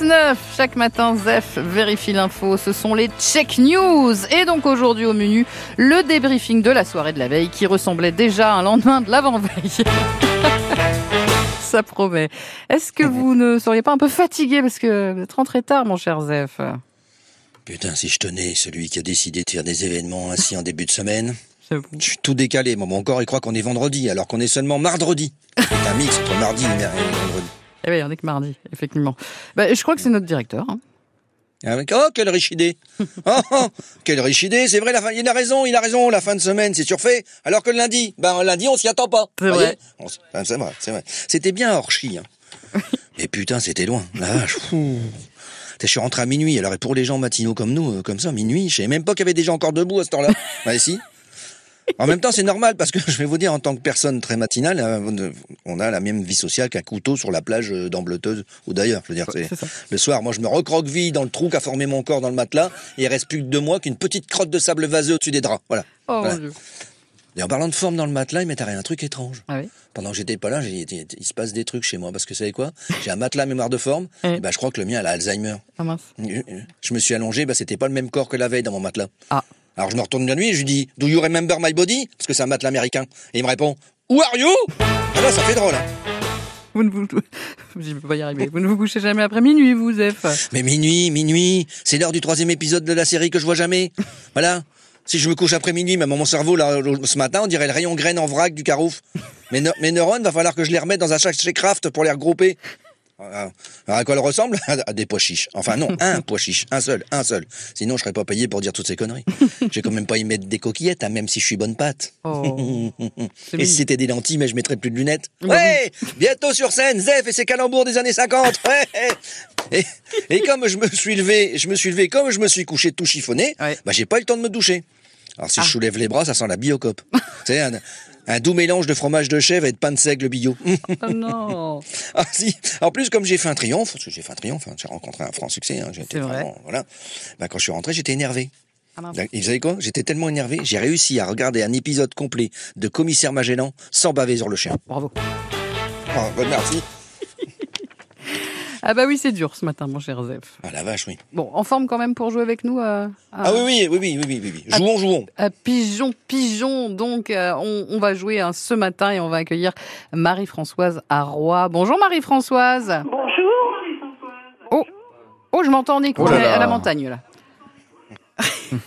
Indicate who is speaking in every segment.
Speaker 1: 6-9, chaque matin, Zef vérifie l'info. Ce sont les check news. Et donc aujourd'hui au menu, le débriefing de la soirée de la veille qui ressemblait déjà à un lendemain de l'avant-veille. Ça promet. Est-ce que vous ne seriez pas un peu fatigué parce que vous êtes rentré tard, mon cher Zef
Speaker 2: Putain, si je tenais celui qui a décidé de faire des événements ainsi en début de semaine. Je suis tout décalé. Moi, mon corps, il croit qu'on est vendredi, alors qu'on est seulement mardredi. C'est un mix entre mardi et vendredi.
Speaker 1: Eh bien, on est que mardi, effectivement. Bah, je crois que c'est notre directeur. hein.
Speaker 2: Avec, oh, quelle riche idée oh, oh, quelle riche idée C'est vrai, la fin, il a raison, il a raison, la fin de semaine, c'est surfait. Alors que le lundi, ben lundi, on s'y attend pas.
Speaker 1: C'est vrai.
Speaker 2: Enfin, C'est vrai, c'est vrai. C'était bien hors chi. Hein. Mais putain, c'était loin. La vache. Je suis rentré à minuit. Alors, et pour les gens matinaux comme nous, euh, comme ça, minuit, je savais même pas qu'il y avait des gens encore debout à cette heure-là. Bah, si. En même temps, c'est normal parce que je vais vous dire, en tant que personne très matinale, euh, on a la même vie sociale qu'un couteau sur la plage euh, d'Ambleteuse ou d'ailleurs. Je veux dire, c'est
Speaker 1: C'est ça.
Speaker 2: le soir, moi, je me recroqueville dans le trou qu'a formé mon corps dans le matelas et il reste plus que de moi qu'une petite crotte de sable vaseux au-dessus des draps. Voilà.
Speaker 1: Oh
Speaker 2: Voilà.
Speaker 1: mon Dieu.
Speaker 2: Et en parlant de forme dans le matelas, il m'est arrivé un truc étrange.
Speaker 1: Ah oui
Speaker 2: Pendant que j'étais pas là, j'ai- il se passe des trucs chez moi parce que vous savez quoi? J'ai un matelas mémoire de forme. Et ben, je crois que le mien, elle a Alzheimer.
Speaker 1: Ah mince.
Speaker 2: Je me suis allongé, ben, c'était pas le même corps que la veille dans mon matelas.
Speaker 1: Ah.
Speaker 2: Alors je me retourne de la nuit et je lui dis Do you remember my body? Parce que c'est un matelas américain. Et il me répond Who are you? Ah là, ça fait drôle. Hein.
Speaker 1: Vous ne vous... Je peux pas y arriver. Vous ne vous couchez jamais après minuit, vous, Zef
Speaker 2: Mais minuit, minuit, c'est l'heure du troisième épisode de la série que je vois jamais. Voilà. Si je me couche après minuit, même mon cerveau, là, ce matin, on dirait le rayon graine en vrac du carouf. Mes, neu- mes neurones, va falloir que je les remette dans un sachet craft pour les regrouper. Alors, à quoi elles ressemblent À des pois chiches. Enfin non, un pois chiche, un seul, un seul. Sinon, je serais pas payé pour dire toutes ces conneries. J'ai quand même pas y mettre des coquillettes, hein, même si je suis bonne pâte.
Speaker 1: Oh.
Speaker 2: Et si c'était des lentilles, mais je mettrais plus de lunettes.
Speaker 1: Bah
Speaker 2: Ouais, bientôt sur scène, Zef et ses calembours des années 50. Ouais. Et, et comme je me suis levé, je me suis levé, comme je me suis couché tout chiffonné,
Speaker 1: Ouais.
Speaker 2: bah j'ai pas eu le temps de me doucher. Alors si je soulève les bras, ça sent la biocope. C'est un, un doux mélange de fromage de chèvre et de pain de seigle bio.
Speaker 1: Oh non
Speaker 2: Ah si. En plus, comme j'ai fait un triomphe, parce que j'ai fait un triomphe, hein, j'ai rencontré un franc succès, hein,
Speaker 1: vrai.
Speaker 2: voilà. Bah, quand je suis rentré, j'étais énervé.
Speaker 1: Ah.
Speaker 2: Et vous savez quoi? J'étais tellement énervé, j'ai réussi à regarder un épisode complet de Commissaire Magellan sans baver sur le chien.
Speaker 1: Bravo.
Speaker 2: Ah, bah, merci.
Speaker 1: Ah bah oui, c'est dur ce matin, mon cher Zef.
Speaker 2: Ah la vache, oui.
Speaker 1: Bon, en forme quand même pour jouer avec nous euh, à,
Speaker 2: Ah oui, oui, oui, oui, oui, oui, oui. Jouons, jouons.
Speaker 1: à Pigeon Pigeon. Donc, euh, on, on va jouer hein, ce matin et on va accueillir Marie-Françoise à Roy. Bonjour Marie-Françoise.
Speaker 3: Bonjour.
Speaker 1: Oh, je m'entends en écho
Speaker 4: Oh là
Speaker 1: à la montagne là.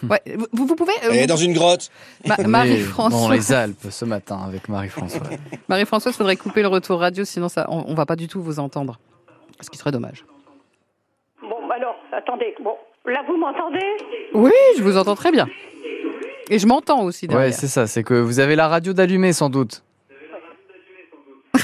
Speaker 1: ouais, vous, vous pouvez euh,
Speaker 2: Elle est
Speaker 1: vous-
Speaker 2: dans une grotte.
Speaker 1: Ma-
Speaker 4: On est
Speaker 1: Marie-Françoise.
Speaker 4: dans les Alpes ce matin avec Marie-Françoise.
Speaker 1: Marie-Françoise, faudrait couper le retour radio, sinon ça, on, on va pas du tout vous entendre. Ce qui serait dommage.
Speaker 3: Bon, alors, attendez. Bon, là, vous m'entendez?
Speaker 1: Oui, je vous entends très bien. Et je m'entends aussi derrière.
Speaker 4: Ouais, c'est ça, c'est que vous avez la radio d'allumée sans doute.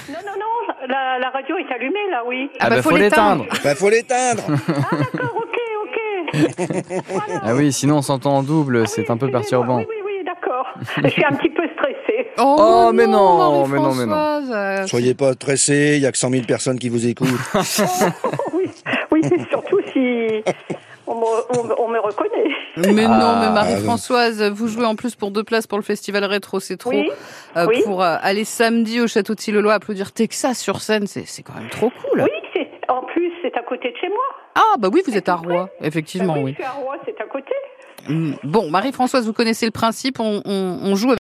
Speaker 3: Non, non, non. La, la radio est allumée, là, oui.
Speaker 1: Ah bah, faut l'éteindre.
Speaker 2: Bah, faut l'éteindre.
Speaker 3: D'accord, ok, ok. Voilà.
Speaker 4: Ah oui, sinon on s'entend en double, c'est un peu perturbant.
Speaker 3: Oui, oui, oui, d'accord. Je suis un petit peu stressée.
Speaker 4: Oh, mais non, mais non, mais non.
Speaker 2: Soyez pas stressés, il y a que 100 000 personnes qui vous écoutent.
Speaker 3: oui, oui c'est surtout si on me, on, on me reconnaît.
Speaker 1: Mais
Speaker 4: Ah,
Speaker 1: non, mais Marie-Françoise, vous jouez en plus pour deux places pour le festival rétro, c'est trop.
Speaker 3: Oui,
Speaker 1: Euh,
Speaker 3: oui.
Speaker 1: Pour euh, aller samedi au château de Tillelois applaudir Texas sur scène, c'est quand même trop cool.
Speaker 3: oui, c'est en plus, c'est à côté de chez moi.
Speaker 1: Ah bah oui, vous êtes à Rouen, effectivement,
Speaker 3: Ben oui,
Speaker 1: oui.
Speaker 3: je suis à Rouen, c'est à côté.
Speaker 1: Mm. Bon, Marie-Françoise, vous connaissez le principe, on, on, on joue avec